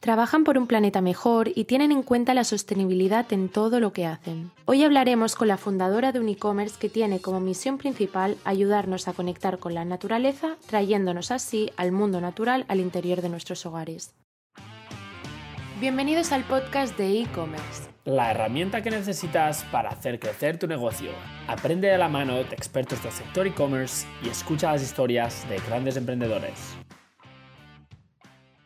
Trabajan por un planeta mejor y tienen en cuenta la sostenibilidad en todo lo que hacen. Hoy hablaremos con la fundadora de un e-commerce que tiene como misión principal ayudarnos a conectar con la naturaleza, trayéndonos así al mundo natural al interior de nuestros hogares. Bienvenidos al podcast de e-commerce. La herramienta que necesitas para hacer crecer tu negocio. Aprende de la mano de expertos del sector e-commerce y escucha las historias de grandes emprendedores.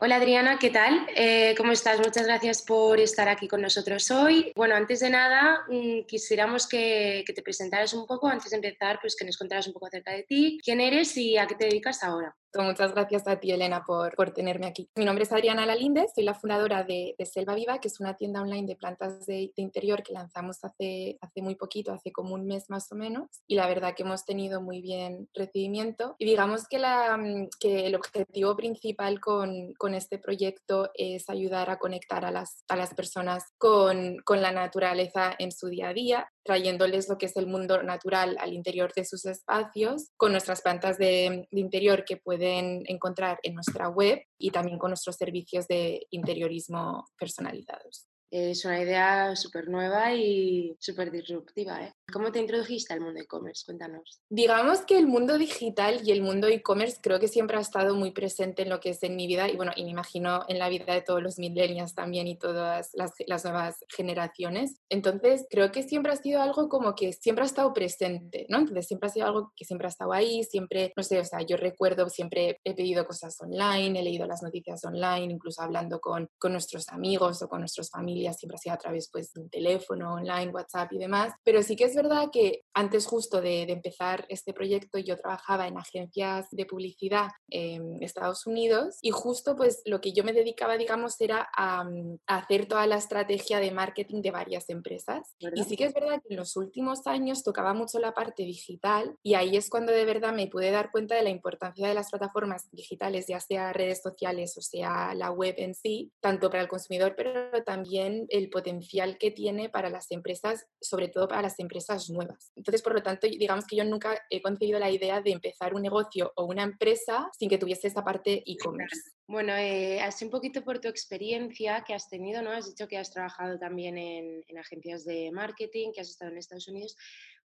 Hola Adriana, ¿qué tal? Eh, ¿Cómo estás? Muchas gracias por estar aquí con nosotros hoy. Bueno, antes de nada, mm, quisiéramos que, te presentaras un poco, antes de empezar, pues que nos contaras un poco acerca de ti, quién eres y a qué te dedicas ahora. Muchas gracias a ti, Elena, por, por tenerme aquí. Mi nombre es Adriana Lalinde, soy la fundadora de, Selva Viva, que es una tienda online de plantas de, interior que lanzamos hace, hace muy poquito, hace como un mes más o menos, y la verdad que hemos tenido muy bien recibimiento. Y digamos que, la, mm, que el objetivo principal con, con este proyecto es ayudar a conectar a las, a las personas con, con la naturaleza en su día a día, trayéndoles lo que es el mundo natural al interior de sus espacios, con nuestras plantas de, de interior que pueden encontrar en nuestra web y también con nuestros servicios de interiorismo personalizados. Es una idea súper nueva y súper disruptiva. ¿eh? ¿Cómo te introdujiste al mundo e-commerce? Cuéntanos. Digamos que el mundo digital y el mundo e-commerce creo que siempre ha estado muy presente en lo que es en mi vida y bueno, y me imagino en la vida de todos los millennials también y todas las, las nuevas generaciones. Entonces creo que siempre ha sido algo como que siempre ha estado presente, ¿no? Entonces siempre ha sido algo que siempre ha estado ahí, siempre, no sé, o sea, yo recuerdo, siempre he pedido cosas online, he leído las noticias online, incluso hablando con, con nuestros amigos o con nuestras siempre ha sido a través pues, de un teléfono, online, WhatsApp y demás. Pero sí que es verdad que antes justo de, empezar este proyecto yo trabajaba en agencias de publicidad en Estados Unidos y justo pues lo que yo me dedicaba, digamos, era a, hacer toda la estrategia de marketing de varias empresas. Y sí que es verdad que en los últimos años tocaba mucho la parte digital y ahí es cuando de verdad me pude dar cuenta de la importancia de las plataformas digitales, ya sea redes sociales o sea la web en sí, tanto para el consumidor, pero también el potencial que tiene para las empresas, sobre todo para las empresas nuevas. Entonces, por lo tanto, digamos que yo nunca he concebido la idea de empezar un negocio o una empresa sin que tuviese esa parte e-commerce. Bueno, eh, así un poquito por tu experiencia que has tenido, ¿no? Has dicho que has trabajado también en, en agencias de marketing, que has estado en Estados Unidos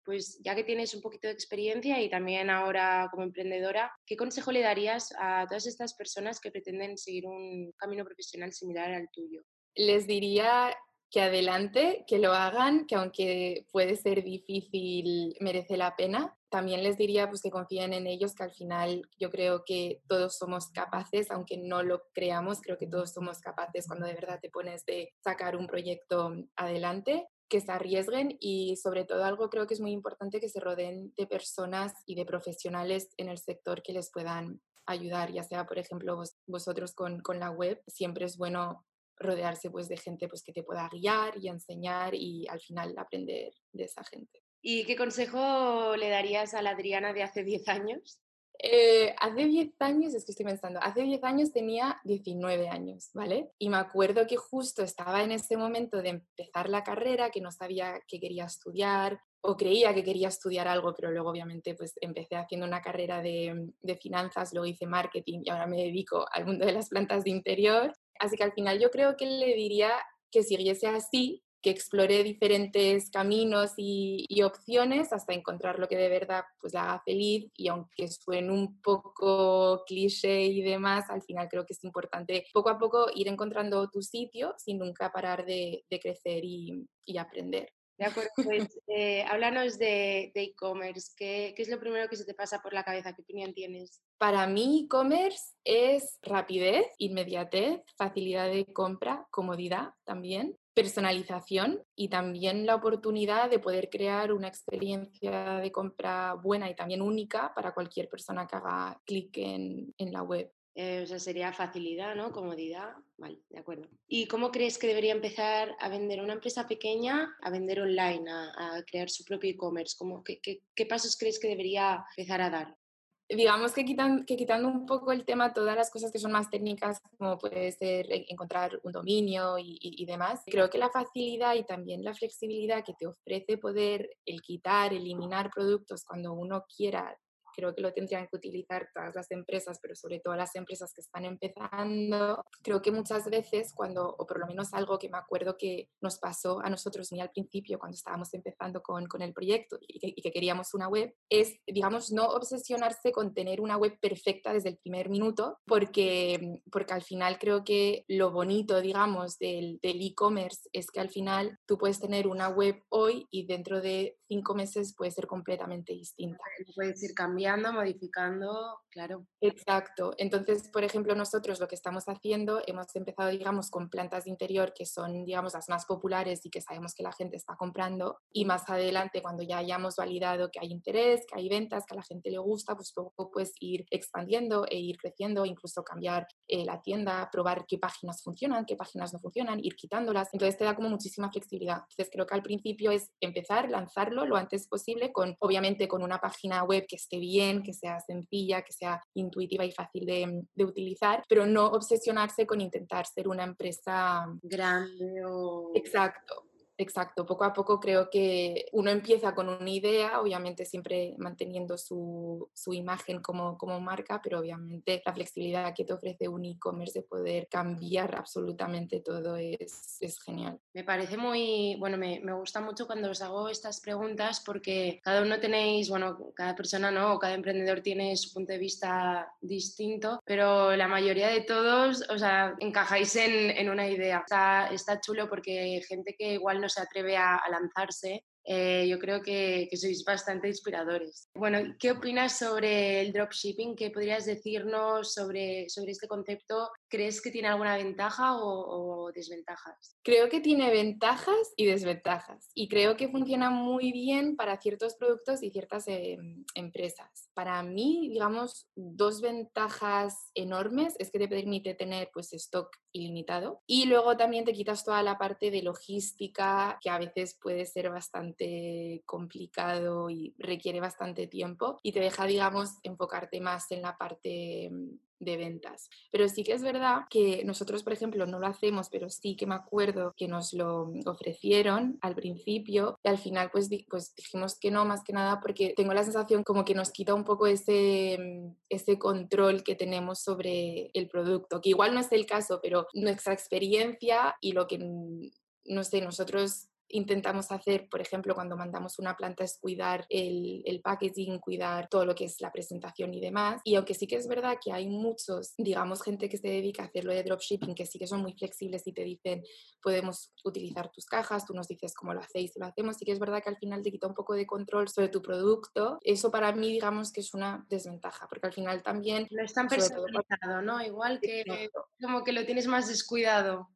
pues ya que tienes un poquito de experiencia y también ahora como emprendedora, ¿qué consejo le darías a todas estas personas que pretenden seguir un camino profesional similar al tuyo? Les diría que adelante, que lo hagan, que aunque puede ser difícil, merece la pena. También les diría pues, que confíen en ellos, que al final yo creo que todos somos capaces, aunque no lo creamos, creo que todos somos capaces cuando de verdad te pones de sacar un proyecto adelante que se arriesguen y sobre todo algo creo que es muy importante que se rodeen de personas y de profesionales en el sector que les puedan ayudar, ya sea por ejemplo vosotros con, con la web, siempre es bueno rodearse pues de gente pues que te pueda guiar y enseñar y al final aprender de esa gente. ¿Y qué consejo le darías a la Adriana de hace 10 años? Eh, hace 10 años, es que estoy pensando, hace 10 años tenía 19 años, ¿vale? Y me acuerdo que justo estaba en ese momento de empezar la carrera, que no sabía qué quería estudiar o creía que quería estudiar algo, pero luego obviamente pues empecé haciendo una carrera de, de finanzas, luego hice marketing y ahora me dedico al mundo de las plantas de interior Así que al final yo creo que le diría que siguiese así, que explore diferentes caminos y, opciones hasta encontrar lo que de verdad pues la haga feliz y aunque suene un poco cliché y demás, al final creo que es importante poco a poco ir encontrando tu sitio sin nunca parar de, crecer y aprender. De acuerdo, pues eh, háblanos de e-commerce. ¿Qué, ¿Qué, es lo primero que se te pasa por la cabeza? ¿Qué opinión tienes? Para mí, e-commerce es rapidez, inmediatez, facilidad de compra, comodidad también, personalización y también la oportunidad de poder crear una experiencia de compra buena y también única para cualquier persona que haga clic en la web. Eh, o sea, sería facilidad, ¿no? Comodidad. Vale, de acuerdo. ¿Y cómo crees que debería empezar a vender una empresa pequeña, a vender online, a, crear su propio e-commerce? ¿Qué, qué, pasos crees que debería empezar a dar? digamos que, quitan, que quitando un poco el tema, todas las cosas que son más técnicas, como puede ser encontrar un dominio y, y, demás, creo que la facilidad y también la flexibilidad que te ofrece poder quitar, eliminar productos cuando uno quiera creo que lo tendrían que utilizar todas las empresas, pero sobre todo las empresas que están empezando. Creo que muchas veces cuando, o por lo menos algo que me acuerdo que nos pasó a nosotros muy al principio cuando estábamos empezando con, con el proyecto y que, y que queríamos una web, es, digamos, no obsesionarse con tener una web perfecta desde el primer minuto, porque, porque al final creo que lo bonito, digamos, del e-commerce es que al final tú puedes tener una web hoy y dentro de cinco meses puede ser completamente distinta. Puedes ir cambiando, modificando, claro. Exacto. Entonces, por ejemplo, nosotros lo que estamos haciendo, hemos empezado, digamos, con plantas de interior que son, digamos, las más populares y que sabemos que la gente está comprando. Y más adelante, cuando ya hayamos validado que hay interés, que hay ventas, que a la gente le gusta, pues poco pues ir expandiendo e ir creciendo, incluso cambiar eh, la tienda, probar qué páginas funcionan, qué páginas no funcionan, ir quitándolas. Entonces te da como muchísima flexibilidad. Entonces creo que al principio es empezar, lanzarlo lo antes posible, con obviamente con una página web que esté bien, que sea sencilla, que sea intuitiva y fácil de, de utilizar, pero no obsesionarse con intentar ser una empresa grande o... Exacto, Exacto, poco a poco creo que uno empieza con una idea, obviamente siempre manteniendo su, su imagen como, como, marca, pero obviamente la flexibilidad que te ofrece un e-commerce de poder cambiar absolutamente todo es, es, genial. Me parece muy, bueno, me, me, gusta mucho cuando os hago estas preguntas porque cada uno tenéis, bueno, cada persona, ¿no? O cada emprendedor tiene su punto de vista distinto, pero la mayoría de todos, o sea, encajáis en, en una idea. Está, está chulo porque gente que igual se atreve a, a lanzarse, eh, yo creo que, que, sois bastante inspiradores. Bueno, ¿qué opinas sobre el dropshipping? ¿Qué podrías decirnos sobre, sobre este concepto? ¿Crees que tiene alguna ventaja o, desventajas? Creo que tiene ventajas y desventajas y creo que funciona muy bien para ciertos productos y ciertas eh, empresas. Para mí, digamos, dos ventajas enormes es que te permite tener pues stock ilimitado y luego también te quitas toda la parte de logística que a veces puede ser bastante complicado y requiere bastante tiempo y te deja, digamos, enfocarte más en la parte mm, de ventas. Pero sí que es verdad que nosotros, por ejemplo, no lo hacemos, pero sí que me acuerdo que nos lo ofrecieron al principio y al final pues, pues dijimos que no, más que nada porque tengo la sensación como que nos quita un poco ese, mm, ese control que tenemos sobre el producto, que igual no es el caso, pero nuestra experiencia y lo que, mm, no sé, nosotros intentamos hacer, por ejemplo, cuando mandamos una planta es cuidar el, el, packaging, cuidar todo lo que es la presentación y demás. Y aunque sí que es verdad que hay muchos, digamos, gente que se dedica a hacerlo de dropshipping, que sí que son muy flexibles y te dicen, podemos utilizar tus cajas, tú nos dices cómo lo hacéis lo hacemos, sí que es verdad que al final te quita un poco de control sobre tu producto. Eso para mí, digamos, que es una desventaja, porque al final también... No es tan personalizado, ¿no? Igual que como que lo tienes más descuidado.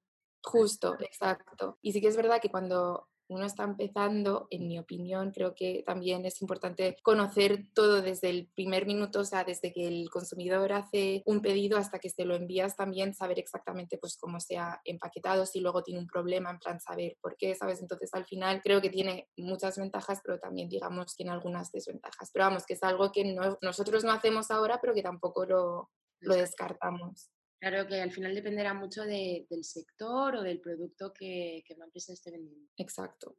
Justo, exacto. Y sí que es verdad que cuando uno está empezando, en mi opinión, creo que también es importante conocer todo desde el primer minuto, o sea, desde que el consumidor hace un pedido hasta que se lo envías, también saber exactamente pues cómo se ha empaquetado, si luego tiene un problema, en plan saber por qué, ¿sabes? Entonces, al final creo que tiene muchas ventajas, pero también, digamos, tiene algunas desventajas. Pero vamos, que es algo que no, nosotros no hacemos ahora, pero que tampoco lo, lo descartamos. Claro que al final dependerá mucho de, del sector o del producto que, que la empresa esté vendiendo. Exacto.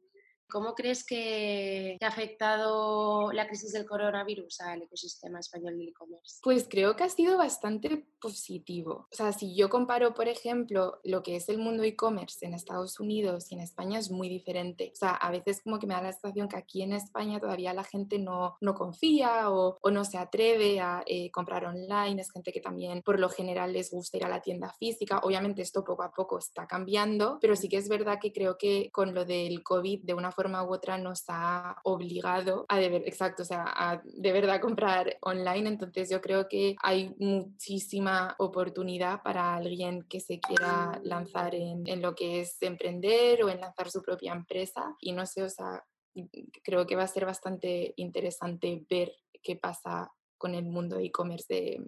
¿Cómo crees que ha afectado la crisis del coronavirus al ecosistema español del e-commerce? Pues creo que ha sido bastante positivo. O sea, si yo comparo, por ejemplo, lo que es el mundo e-commerce en Estados Unidos y en España es muy diferente. O sea, a veces como que me da la sensación que aquí en España todavía la gente no, no confía o, o no se atreve a eh, comprar online. Es gente que también por lo general les gusta ir a la tienda física. Obviamente esto poco a poco está cambiando, pero sí que es verdad que creo que con lo del COVID de una forma u otra nos ha obligado a de ver, exacto, o sea, a de verdad comprar online. Entonces yo creo que hay muchísima oportunidad para alguien que se quiera lanzar en, en lo que es emprender o en lanzar su propia empresa. Y no sé, o sea, creo que va a ser bastante interesante ver qué pasa con el mundo de e-commerce de,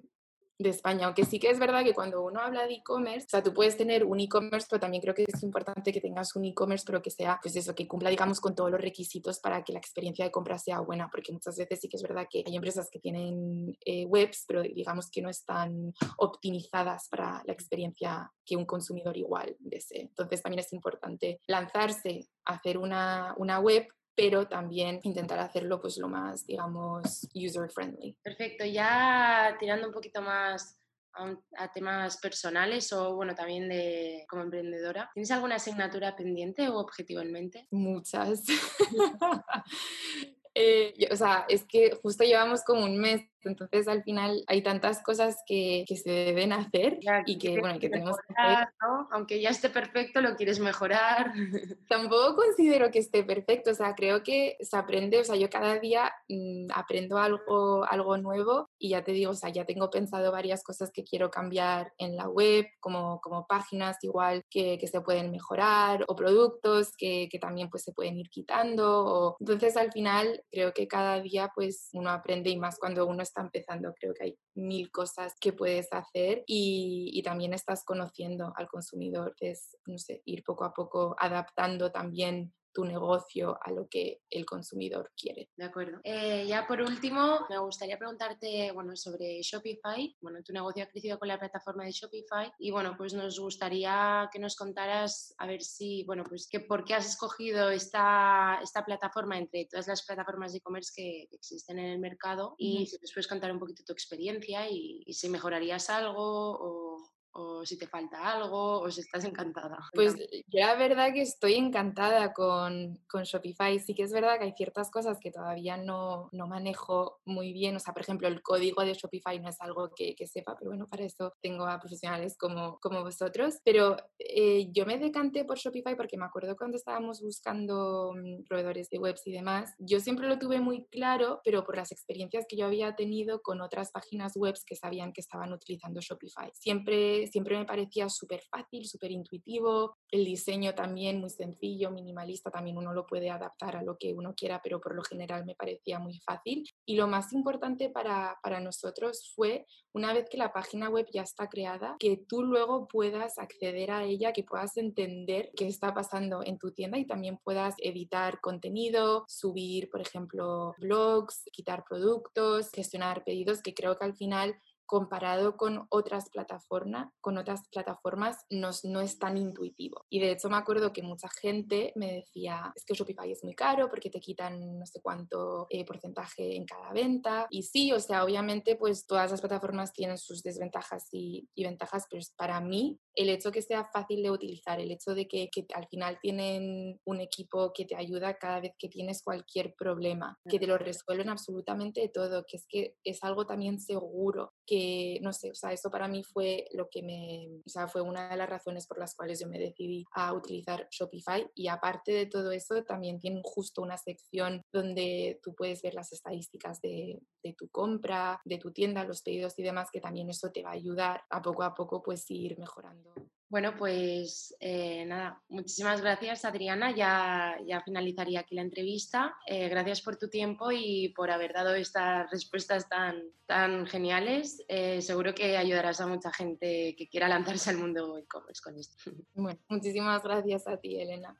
de España, aunque sí que es verdad que cuando uno habla de e-commerce, o sea, tú puedes tener un e-commerce, pero también creo que es importante que tengas un e-commerce, pero que sea, pues eso, que cumpla, digamos, con todos los requisitos para que la experiencia de compra sea buena, porque muchas veces sí que es verdad que hay empresas que tienen eh, webs, pero digamos que no están optimizadas para la experiencia que un consumidor igual desee. Entonces también es importante lanzarse hacer una, una web pero también intentar hacerlo pues lo más, digamos, user friendly. Perfecto, ya tirando un poquito más a, temas personales o bueno, también de como emprendedora. ¿Tienes alguna asignatura pendiente o objetivo en mente? Muchas. Eh, o sea, es que justo llevamos como un mes entonces, al final hay tantas cosas que, se deben hacer y que, bueno, que tenemos que hacer. Aunque ya esté perfecto, lo quieres mejorar. Tampoco considero que esté perfecto, o sea, creo que se aprende, o sea, yo cada día mm, aprendo algo, algo nuevo y ya te digo, o sea, ya tengo pensado varias cosas que quiero cambiar en la web, como, como páginas igual que, que se pueden mejorar o productos que, que, también pues se pueden ir quitando. O... Entonces, al final, creo que cada día pues uno aprende y más cuando uno está empezando, creo que hay mil cosas que puedes hacer y, también estás conociendo al consumidor, es, no sé, ir poco a poco adaptando también tu negocio a lo que el consumidor quiere. De acuerdo. Eh, ya por último, me gustaría preguntarte bueno, sobre Shopify. Bueno, tu negocio ha crecido con la plataforma de Shopify y bueno, pues nos gustaría que nos contaras a ver si, bueno, pues que por qué has escogido esta, esta plataforma entre todas las plataformas de e-commerce que, existen en el mercado y si nos puedes contar un poquito tu experiencia y, y si mejorarías algo o, o si te falta algo o si estás encantada. Pues yo la verdad que estoy encantada con, con, Shopify. Sí que es verdad que hay ciertas cosas que todavía no, no, manejo muy bien. O sea, por ejemplo, el código de Shopify no es algo que, que sepa, pero bueno, para eso tengo a profesionales como, como vosotros. Pero eh, yo me decanté por Shopify porque me acuerdo cuando estábamos buscando mm, proveedores de webs y demás, yo siempre lo tuve muy claro, pero por las experiencias que yo había tenido con otras páginas webs que sabían que estaban utilizando Shopify. Siempre siempre me parecía súper fácil, súper intuitivo, el diseño también muy sencillo, minimalista, también uno lo puede adaptar a lo que uno quiera, pero por lo general me parecía muy fácil. Y lo más importante para, para nosotros fue, una vez que la página web ya está creada, que tú luego puedas acceder a ella, que puedas entender qué está pasando en tu tienda y también puedas editar contenido, subir, por ejemplo, blogs, quitar productos, gestionar pedidos, que creo que al final comparado con otras plataformas, con otras plataformas no, no, es tan intuitivo. Y de hecho me acuerdo que mucha gente me decía, es que Shopify es muy caro porque te quitan no sé cuánto eh, porcentaje en cada venta. Y sí, o sea, obviamente pues todas las plataformas tienen sus desventajas y, y ventajas, pero para mí el hecho que sea fácil de utilizar, el hecho de que, que, al final tienen un equipo que te ayuda cada vez que tienes cualquier problema, que te lo resuelven absolutamente todo, que es que es algo también seguro, que no sé, o sea, eso para mí fue lo que me, o sea, fue una de las razones por las cuales yo me decidí a utilizar Shopify. Y aparte de todo eso también tienen justo una sección donde tú puedes ver las estadísticas de, de tu compra, de tu tienda, los pedidos y demás, que también eso te va a ayudar a poco a poco pues ir mejorando bueno, pues eh, nada, muchísimas gracias Adriana, ya, ya finalizaría aquí la entrevista. Eh, gracias por tu tiempo y por haber dado estas respuestas tan, tan geniales. Eh, seguro que ayudarás a mucha gente que quiera lanzarse al mundo e-commerce con esto. Bueno, muchísimas gracias a ti, Elena.